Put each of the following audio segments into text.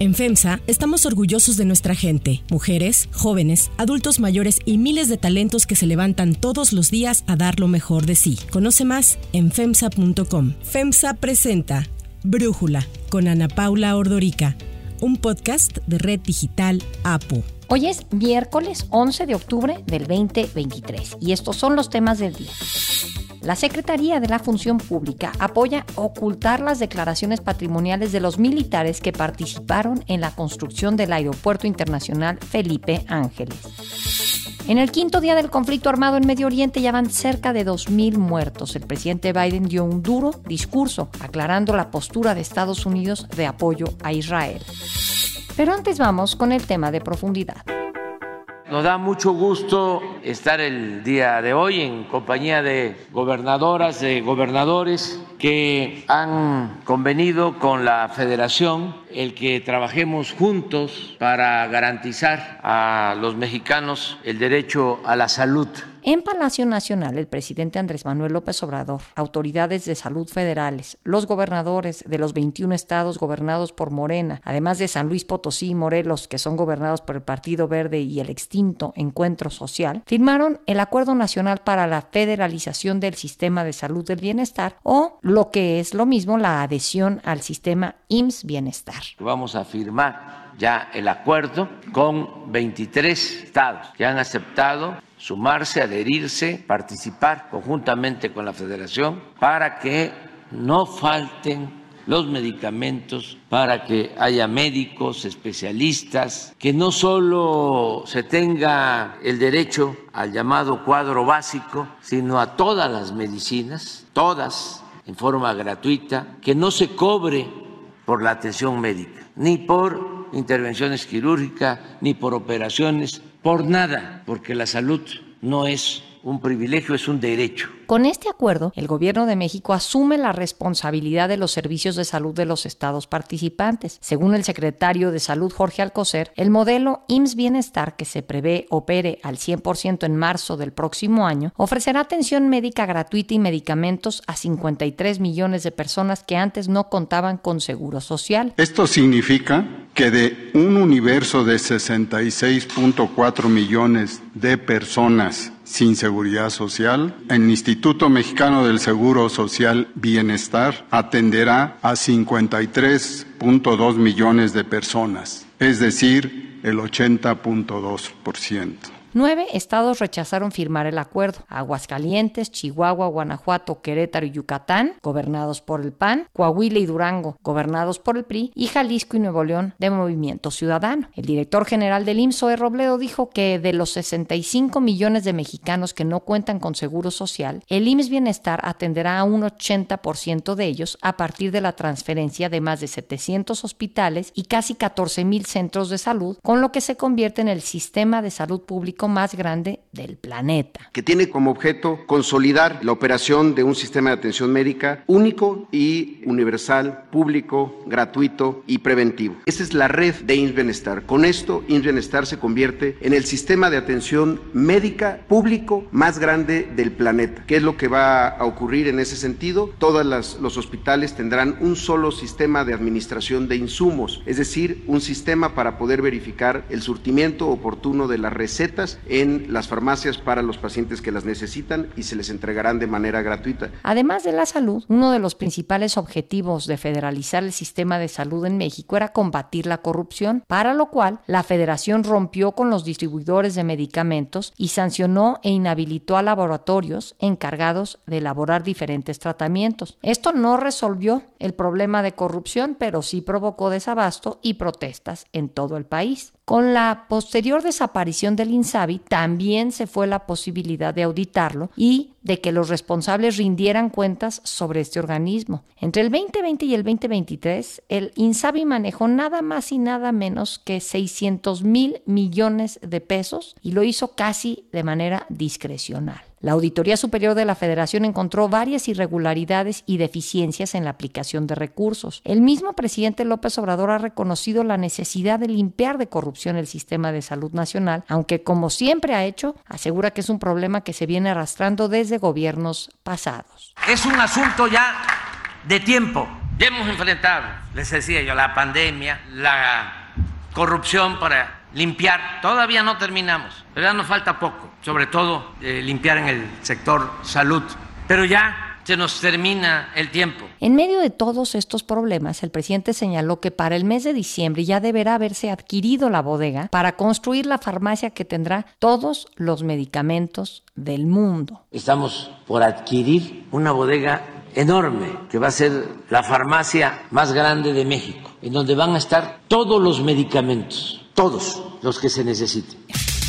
En FEMSA estamos orgullosos de nuestra gente, mujeres, jóvenes, adultos mayores y miles de talentos que se levantan todos los días a dar lo mejor de sí. Conoce más en FEMSA.com. FEMSA presenta Brújula con Ana Paula Ordorica, un podcast de Red Digital APU. Hoy es miércoles 11 de octubre del 2023 y estos son los temas del día. La Secretaría de la Función Pública apoya ocultar las declaraciones patrimoniales de los militares que participaron en la construcción del Aeropuerto Internacional Felipe Ángeles. En el quinto día del conflicto armado en Medio Oriente ya van cerca de 2.000 muertos. El presidente Biden dio un duro discurso aclarando la postura de Estados Unidos de apoyo a Israel. Pero antes vamos con el tema de profundidad. Nos da mucho gusto estar el día de hoy en compañía de gobernadoras, de gobernadores que han convenido con la federación el que trabajemos juntos para garantizar a los mexicanos el derecho a la salud en Palacio Nacional, el presidente Andrés Manuel López Obrador, autoridades de salud federales, los gobernadores de los 21 estados gobernados por Morena, además de San Luis Potosí y Morelos, que son gobernados por el Partido Verde y el extinto Encuentro Social, firmaron el Acuerdo Nacional para la Federalización del Sistema de Salud del Bienestar o, lo que es lo mismo, la adhesión al sistema IMSS Bienestar. Vamos a firmar ya el acuerdo con 23 estados que han aceptado sumarse, adherirse, participar conjuntamente con la federación para que no falten los medicamentos, para que haya médicos, especialistas, que no solo se tenga el derecho al llamado cuadro básico, sino a todas las medicinas, todas en forma gratuita, que no se cobre por la atención médica, ni por intervenciones quirúrgicas, ni por operaciones, por nada, porque la salud no es un privilegio, es un derecho. Con este acuerdo, el Gobierno de México asume la responsabilidad de los servicios de salud de los estados participantes. Según el secretario de Salud Jorge Alcocer, el modelo IMSS Bienestar, que se prevé opere al 100% en marzo del próximo año, ofrecerá atención médica gratuita y medicamentos a 53 millones de personas que antes no contaban con seguro social. Esto significa que de un universo de 66.4 millones de personas sin seguridad social, el Instituto Mexicano del Seguro Social Bienestar atenderá a 53.2 millones de personas, es decir, el 80.2%. Nueve estados rechazaron firmar el acuerdo. Aguascalientes, Chihuahua, Guanajuato, Querétaro y Yucatán, gobernados por el PAN, Coahuila y Durango, gobernados por el PRI, y Jalisco y Nuevo León, de Movimiento Ciudadano. El director general del IMSS, E. Robledo, dijo que de los 65 millones de mexicanos que no cuentan con seguro social, el IMSS Bienestar atenderá a un 80% de ellos a partir de la transferencia de más de 700 hospitales y casi 14 mil centros de salud, con lo que se convierte en el sistema de salud pública más grande del planeta. Que tiene como objeto consolidar la operación de un sistema de atención médica único y universal, público, gratuito y preventivo. Esa es la red de INS Bienestar. Con esto, INS Bienestar se convierte en el sistema de atención médica público más grande del planeta. ¿Qué es lo que va a ocurrir en ese sentido? Todos los hospitales tendrán un solo sistema de administración de insumos, es decir, un sistema para poder verificar el surtimiento oportuno de las recetas en las farmacias para los pacientes que las necesitan y se les entregarán de manera gratuita. Además de la salud, uno de los principales objetivos de federalizar el sistema de salud en México era combatir la corrupción, para lo cual la federación rompió con los distribuidores de medicamentos y sancionó e inhabilitó a laboratorios encargados de elaborar diferentes tratamientos. Esto no resolvió el problema de corrupción, pero sí provocó desabasto y protestas en todo el país. Con la posterior desaparición del INSABI también se fue la posibilidad de auditarlo y de que los responsables rindieran cuentas sobre este organismo. Entre el 2020 y el 2023, el INSABI manejó nada más y nada menos que 600 mil millones de pesos y lo hizo casi de manera discrecional. La Auditoría Superior de la Federación encontró varias irregularidades y deficiencias en la aplicación de recursos. El mismo presidente López Obrador ha reconocido la necesidad de limpiar de corrupción el sistema de salud nacional, aunque como siempre ha hecho, asegura que es un problema que se viene arrastrando desde gobiernos pasados. Es un asunto ya de tiempo Ya hemos enfrentado, les decía yo, la pandemia, la corrupción para limpiar. Todavía no terminamos, pero ya nos falta poco, sobre todo eh, limpiar en el sector salud. Pero ya se nos termina el tiempo. En medio de todos estos problemas, el presidente señaló que para el mes de diciembre ya deberá haberse adquirido la bodega para construir la farmacia que tendrá todos los medicamentos del mundo. Estamos por adquirir una bodega enorme que va a ser la farmacia más grande de México, en donde van a estar todos los medicamentos, todos los que se necesiten.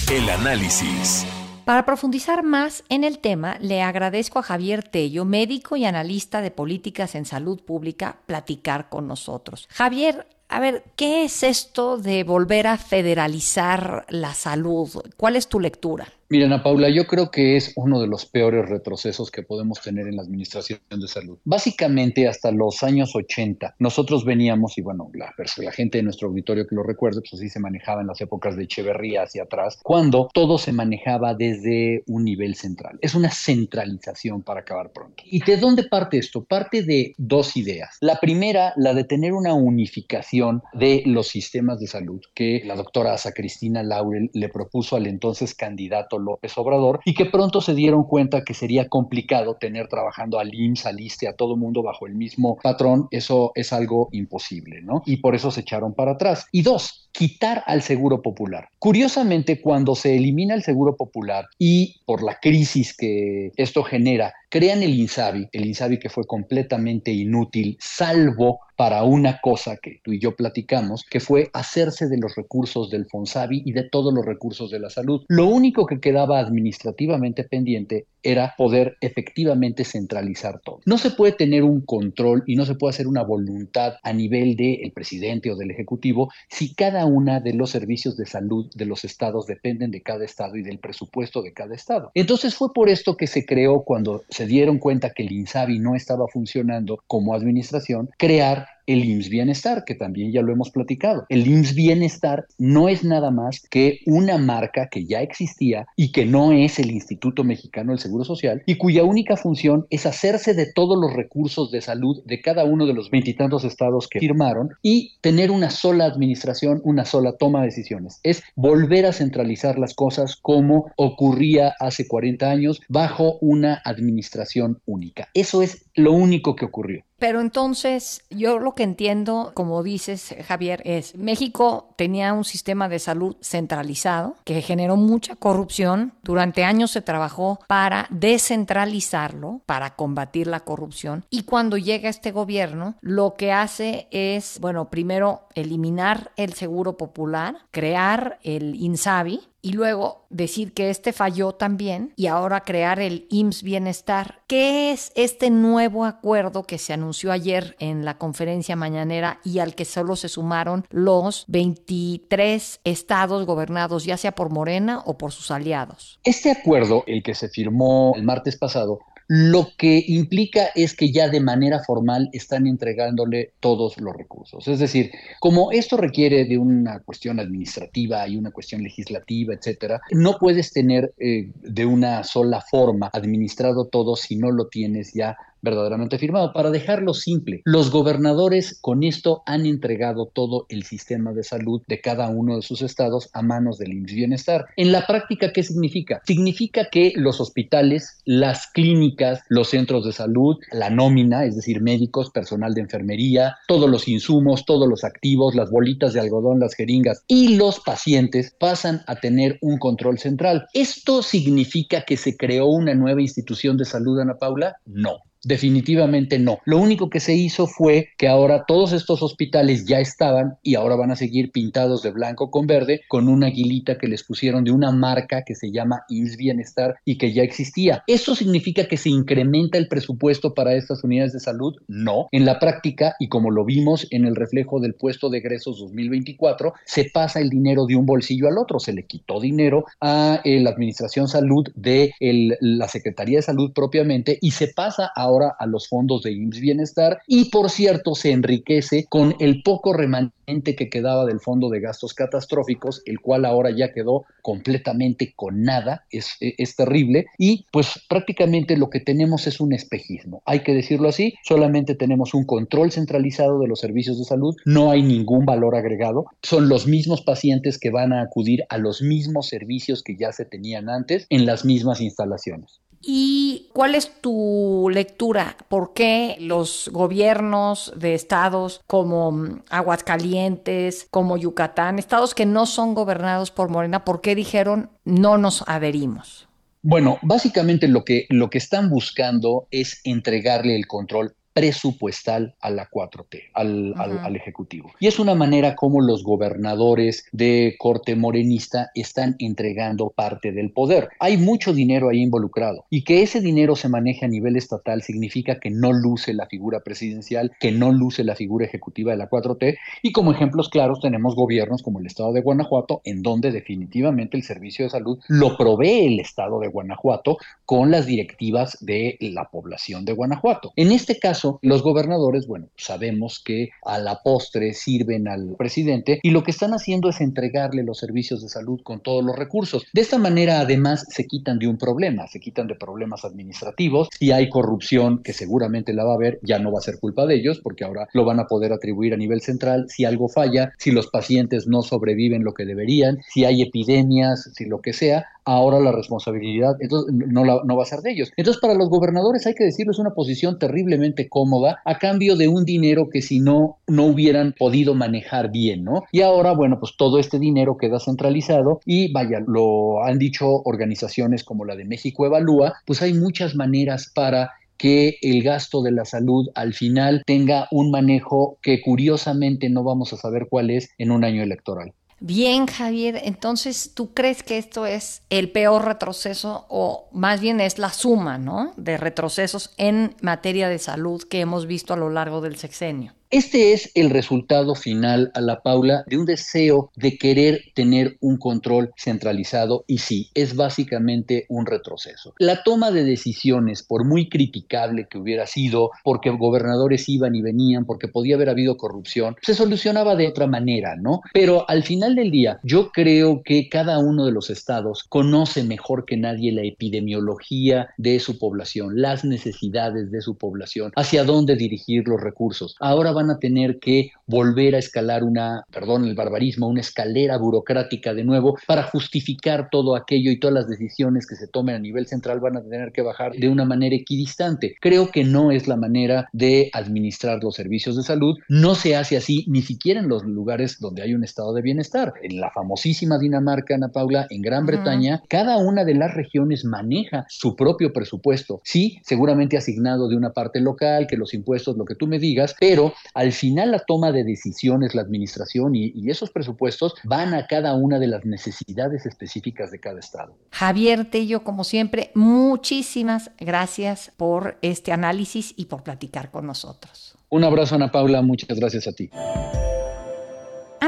El análisis. Para profundizar más en el tema, le agradezco a Javier Tello, médico y analista de políticas en salud pública, platicar con nosotros. Javier, a ver, ¿qué es esto de volver a federalizar la salud? ¿Cuál es tu lectura? Mira, Ana Paula, yo creo que es uno de los peores retrocesos que podemos tener en la administración de salud. Básicamente, hasta los años 80, nosotros veníamos, y bueno, la, la gente de nuestro auditorio que lo recuerde, pues así se manejaba en las épocas de Echeverría hacia atrás, cuando todo se manejaba desde un nivel central. Es una centralización para acabar pronto. ¿Y de dónde parte esto? Parte de dos ideas. La primera, la de tener una unificación de los sistemas de salud que la doctora Asa Cristina Laurel le propuso al entonces candidato López Obrador y que pronto se dieron cuenta que sería complicado tener trabajando al IMSS, al ISTE, a todo mundo bajo el mismo patrón, eso es algo imposible, ¿no? Y por eso se echaron para atrás. Y dos, quitar al seguro popular. Curiosamente, cuando se elimina el seguro popular y por la crisis que esto genera, crean el INSABI, el INSABI que fue completamente inútil, salvo para una cosa que tú y yo platicamos, que fue hacerse de los recursos del FONSABI y de todos los recursos de la salud. Lo único que quedaba administrativamente pendiente era poder efectivamente centralizar todo. No se puede tener un control y no se puede hacer una voluntad a nivel del presidente o del ejecutivo si cada una de los servicios de salud de los estados dependen de cada estado y del presupuesto de cada estado. Entonces fue por esto que se creó cuando se dieron cuenta que el INSABI no estaba funcionando como administración, crear el IMSS Bienestar, que también ya lo hemos platicado. El IMSS Bienestar no es nada más que una marca que ya existía y que no es el Instituto Mexicano del Seguro Social y cuya única función es hacerse de todos los recursos de salud de cada uno de los veintitantos estados que firmaron y tener una sola administración, una sola toma de decisiones. Es volver a centralizar las cosas como ocurría hace 40 años bajo una administración única. Eso es lo único que ocurrió. Pero entonces, yo lo que entiendo, como dices, Javier, es México tenía un sistema de salud centralizado que generó mucha corrupción. Durante años se trabajó para descentralizarlo, para combatir la corrupción. Y cuando llega este gobierno, lo que hace es, bueno, primero eliminar el seguro popular, crear el INSABI, y luego decir que este falló también y ahora crear el IMSS Bienestar. ¿Qué es este nuevo acuerdo que se anunció ayer en la conferencia mañanera y al que solo se sumaron los 23 estados gobernados ya sea por Morena o por sus aliados? Este acuerdo, el que se firmó el martes pasado, lo que implica es que ya de manera formal están entregándole todos los recursos. Es decir, como esto requiere de una cuestión administrativa y una cuestión legislativa, etcétera, no puedes tener eh, de una sola forma administrado todo si no lo tienes ya verdaderamente firmado. Para dejarlo simple, los gobernadores con esto han entregado todo el sistema de salud de cada uno de sus estados a manos del IMSS Bienestar. En la práctica, ¿qué significa? Significa que los hospitales, las clínicas, los centros de salud, la nómina, es decir, médicos, personal de enfermería, todos los insumos, todos los activos, las bolitas de algodón, las jeringas y los pacientes pasan a tener un control central. ¿Esto significa que se creó una nueva institución de salud, Ana Paula? No. Definitivamente no. Lo único que se hizo fue que ahora todos estos hospitales ya estaban y ahora van a seguir pintados de blanco con verde con una aguilita que les pusieron de una marca que se llama IMSS Bienestar y que ya existía. ¿Eso significa que se incrementa el presupuesto para estas unidades de salud? No. En la práctica, y como lo vimos en el reflejo del puesto de egresos 2024, se pasa el dinero de un bolsillo al otro. Se le quitó dinero a eh, la Administración Salud de la Secretaría de Salud propiamente y se pasa a ahora a los fondos de IMSS Bienestar y por cierto se enriquece con el poco remanente que quedaba del fondo de gastos catastróficos, el cual ahora ya quedó completamente con nada, es, es terrible y pues prácticamente lo que tenemos es un espejismo, hay que decirlo así, solamente tenemos un control centralizado de los servicios de salud, no hay ningún valor agregado, son los mismos pacientes que van a acudir a los mismos servicios que ya se tenían antes en las mismas instalaciones. ¿Y cuál es tu lectura? ¿Por qué los gobiernos de estados como mm, Aguascalientes, como Yucatán, estados que no son gobernados por Morena, por qué dijeron no nos adherimos? Bueno, básicamente lo que, lo que están buscando es entregarle el control presupuestal a la 4T, al, al, Ejecutivo. Y es una manera como los gobernadores de corte morenista están entregando parte del poder. Hay mucho dinero ahí involucrado y que ese dinero se maneje a nivel estatal significa que no luce la figura presidencial, que no luce la figura ejecutiva de la 4T y como ejemplos claros tenemos gobiernos como el estado de Guanajuato en donde definitivamente el servicio de salud lo provee el estado de Guanajuato con las directivas de la población de Guanajuato. En este caso, los gobernadores, bueno, sabemos que a la postre sirven al presidente y lo que están haciendo es entregarle los servicios de salud con todos los recursos. De esta manera, además, se quitan de un problema, se quitan de problemas administrativos. y hay corrupción, que seguramente la va a haber, ya no va a ser culpa de ellos, porque ahora lo van a poder atribuir a nivel central. Si algo falla, si los pacientes no sobreviven lo que deberían, si hay epidemias, si lo que sea, ahora la responsabilidad entonces, no, no va a ser de ellos. Entonces, para los gobernadores hay que decirlo, es una posición terriblemente cómoda a cambio de un dinero que si no, no hubieran podido manejar bien, ¿no? Y ahora, bueno, pues todo este dinero queda centralizado y vaya, lo han dicho organizaciones como la de México Evalúa, pues hay muchas maneras para que el gasto de la salud al final tenga un manejo que curiosamente no vamos a saber cuál es en un año electoral. Bien, Javier, entonces tú crees que esto es el peor retroceso o más bien es la suma, ¿no? De retrocesos en materia de salud que hemos visto a lo largo del sexenio. Este es el resultado final a la Paula de un deseo de querer tener un control centralizado y sí, es básicamente un retroceso. La toma de decisiones, por muy criticable que hubiera sido, porque gobernadores iban y venían, porque podía haber habido corrupción, se solucionaba de otra manera, ¿no? Pero al final del día, yo creo que cada uno de los estados conoce mejor que nadie la epidemiología de su población, las necesidades de su población, hacia dónde dirigir los recursos. Ahora van a tener que volver a escalar una, perdón el barbarismo, una escalera burocrática de nuevo para justificar todo aquello y todas las decisiones que se tomen a nivel central van a tener que bajar de una manera equidistante. Creo que no es la manera de administrar los servicios de salud. No se hace así ni siquiera en los lugares donde hay un estado de bienestar. En la famosísima Dinamarca, Ana Paula, en Gran Bretaña, cada una de las regiones maneja su propio presupuesto. Sí, seguramente asignado de una parte local, que los impuestos, lo que tú me digas, pero al final la toma de decisiones, la administración y, esos presupuestos van a cada una de las necesidades específicas de cada estado. Javier Tello, como siempre, muchísimas gracias por este análisis y por platicar con nosotros. Un abrazo, Ana Paula, muchas gracias a ti.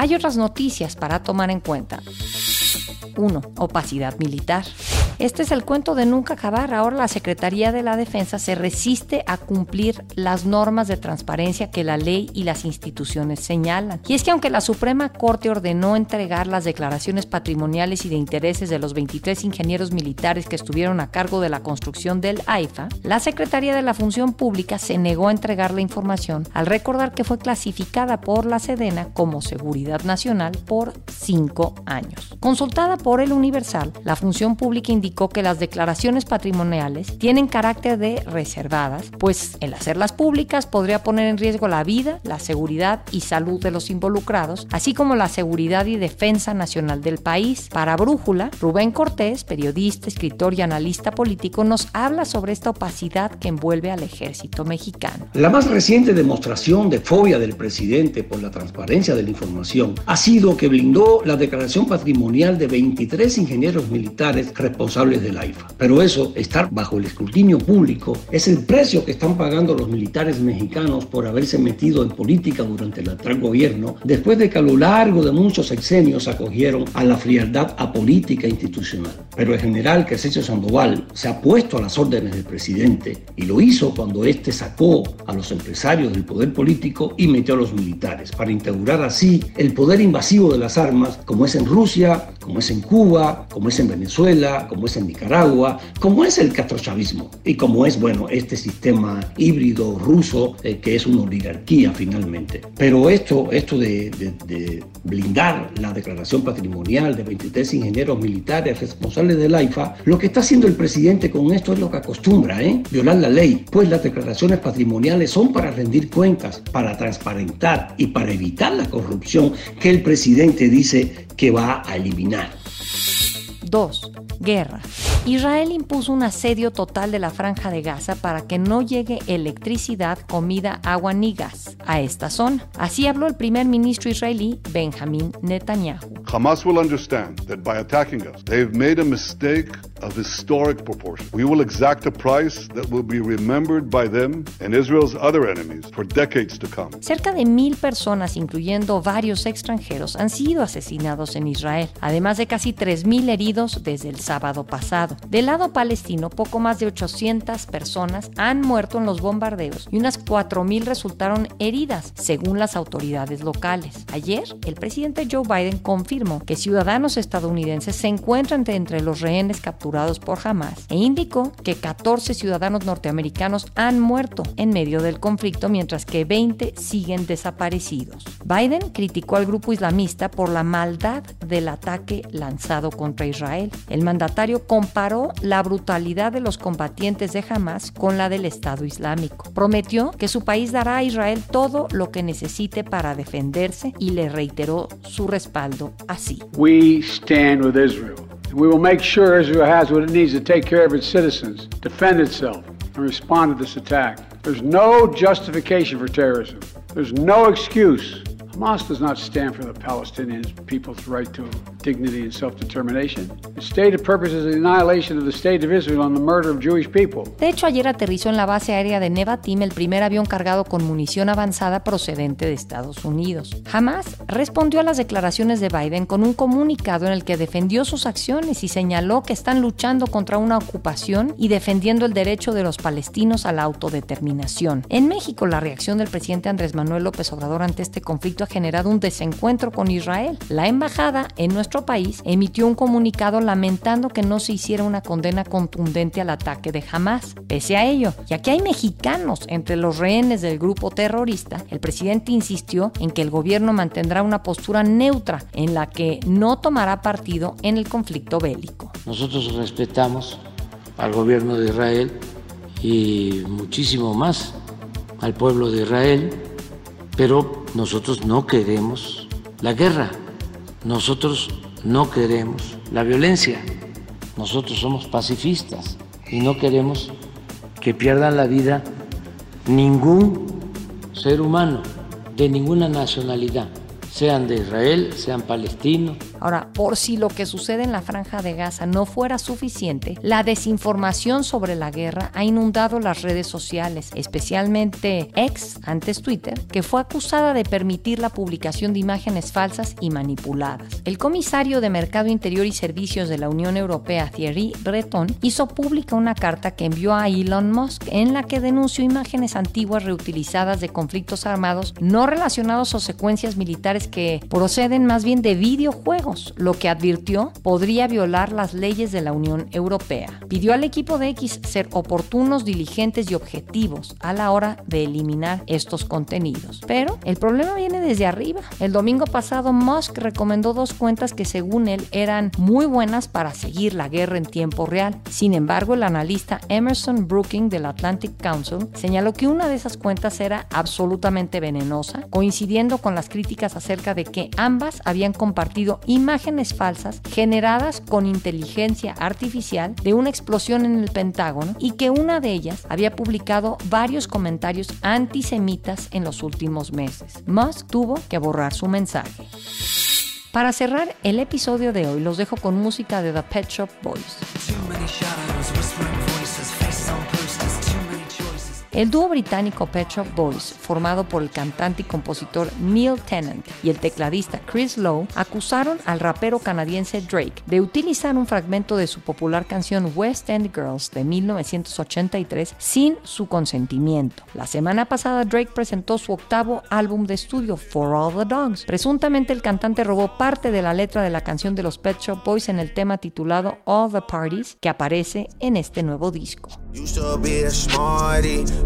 Hay otras noticias para tomar en cuenta. 1. Opacidad militar. Este es el cuento de nunca acabar. Ahora la Secretaría de la Defensa se resiste a cumplir las normas de transparencia que la ley y las instituciones señalan. Y es que aunque la Suprema Corte ordenó entregar las declaraciones patrimoniales y de intereses de los 23 ingenieros militares que estuvieron a cargo de la construcción del AIFA, la Secretaría de la Función Pública se negó a entregar la información al recordar que fue clasificada por la Sedena como seguridad nacional por cinco años. Consultada por el Universal, la Función Pública indicó indicó que las declaraciones patrimoniales tienen carácter de reservadas, pues el hacerlas públicas podría poner en riesgo la vida, la seguridad y salud de los involucrados, así como la seguridad y defensa nacional del país. Para Brújula, Rubén Cortés, periodista, escritor y analista político, nos habla sobre esta opacidad que envuelve al ejército mexicano. La más reciente demostración de fobia del presidente por la transparencia de la información ha sido que blindó la declaración patrimonial de 23 ingenieros militares responsables del AIFA. Pero eso, estar bajo el escrutinio público, es el precio que están pagando los militares mexicanos por haberse metido en política durante el actual gobierno, después de que a lo largo de muchos sexenios acogieron a la frialdad apolítica institucional. Pero el general Crescencio Sandoval se ha puesto a las órdenes del presidente y lo hizo cuando éste sacó a los empresarios del poder político y metió a los militares para integrar así el poder invasivo de las armas como es en Rusia, como es en Cuba, como es en Venezuela, como es en Nicaragua, como es el castrochavismo y como es, bueno, este sistema híbrido ruso eh, que es una oligarquía finalmente. Pero esto, esto de, blindar la declaración patrimonial de 23 ingenieros militares responsables del AIFA, lo que está haciendo el presidente con esto es lo que acostumbra, ¿eh? violar la ley, pues las declaraciones patrimoniales son para rendir cuentas, para transparentar y para evitar la corrupción que el presidente dice que va a eliminar. 2. Guerra. Israel impuso un asedio total de la franja de Gaza para que no llegue electricidad, comida, agua ni gas a esta zona. Así habló el primer ministro israelí Benjamin Netanyahu. Hamas will understand that by attacking us, they've made a mistake of historic proportion. We will exact a price that will be remembered by them and Israel's other enemies for decades to come. Cerca de mil personas, incluyendo varios extranjeros, han sido asesinados en Israel, además de casi 3.000 heridos desde el sábado pasado. Del lado palestino, poco más de 800 personas han muerto en los bombardeos y unas 4.000 resultaron heridas, según las autoridades locales. Ayer, el presidente Joe Biden confirmó que ciudadanos estadounidenses se encuentran entre los rehenes capturados por Hamas e indicó que 14 ciudadanos norteamericanos han muerto en medio del conflicto, mientras que 20 siguen desaparecidos. Biden criticó al grupo islamista por la maldad del ataque lanzado contra Israel. El mandatario comparó la brutalidad de los combatientes de Hamas con la del Estado Islámico. Prometió que su país dará a Israel todo lo que necesite para defenderse y le reiteró su respaldo así. We stand with Israel. We will make sure Israel has what it needs to take care of its citizens, defend itself, and respond to this attack. There's no justification for terrorism. There's no excuse Hamas does not stand for the Palestinian people's right to dignity and self-determination. Its stated purpose is the annihilation of the state of Israel and the murder of Jewish people. De hecho, ayer aterrizó en la base aérea de Nevatim el primer avión cargado con munición avanzada procedente de Estados Unidos. Hamas respondió a las declaraciones de Biden con un comunicado en el que defendió sus acciones y señaló que están luchando contra una ocupación y defendiendo el derecho de los palestinos a la autodeterminación. En México, la reacción del presidente Andrés Manuel López Obrador ante este conflicto generado un desencuentro con Israel. La embajada en nuestro país emitió un comunicado lamentando que no se hiciera una condena contundente al ataque de Hamas. Pese a ello, ya que hay mexicanos entre los rehenes del grupo terrorista, el presidente insistió en que el gobierno mantendrá una postura neutra en la que no tomará partido en el conflicto bélico. Nosotros respetamos al gobierno de Israel y muchísimo más al pueblo de Israel pero nosotros no queremos la guerra, nosotros no queremos la violencia, nosotros somos pacifistas y no queremos que pierdan la vida ningún ser humano de ninguna nacionalidad sean de Israel, sean palestinos. Ahora, por si lo que sucede en la franja de Gaza no fuera suficiente, la desinformación sobre la guerra ha inundado las redes sociales, especialmente ex, antes Twitter, que fue acusada de permitir la publicación de imágenes falsas y manipuladas. El comisario de Mercado Interior y Servicios de la Unión Europea, Thierry Breton, hizo pública una carta que envió a Elon Musk en la que denunció imágenes antiguas reutilizadas de conflictos armados no relacionados o secuencias militares que proceden más bien de videojuegos, lo que advirtió podría violar las leyes de la Unión Europea. Pidió al equipo de X ser oportunos, diligentes y objetivos a la hora de eliminar estos contenidos. Pero el problema viene desde arriba. El domingo pasado Musk recomendó dos cuentas que según él eran muy buenas para seguir la guerra en tiempo real. Sin embargo, el analista Emerson Brooking del Atlantic Council señaló que una de esas cuentas era absolutamente venenosa, coincidiendo con las críticas acerca de que ambas habían compartido imágenes falsas generadas con inteligencia artificial de una explosión en el Pentágono y que una de ellas había publicado varios comentarios antisemitas en los últimos meses. Musk tuvo que borrar su mensaje. Para cerrar el episodio de hoy, los dejo con música de The Pet Shop Boys. El dúo británico Pet Shop Boys, formado por el cantante y compositor Neil Tennant y el tecladista Chris Lowe, acusaron al rapero canadiense Drake de utilizar un fragmento de su popular canción West End Girls de 1983 sin su consentimiento. La semana pasada Drake presentó su octavo álbum de estudio For All the Dogs. Presuntamente el cantante robó parte de la letra de la canción de los Pet Shop Boys en el tema titulado All the Parties que aparece en este nuevo disco.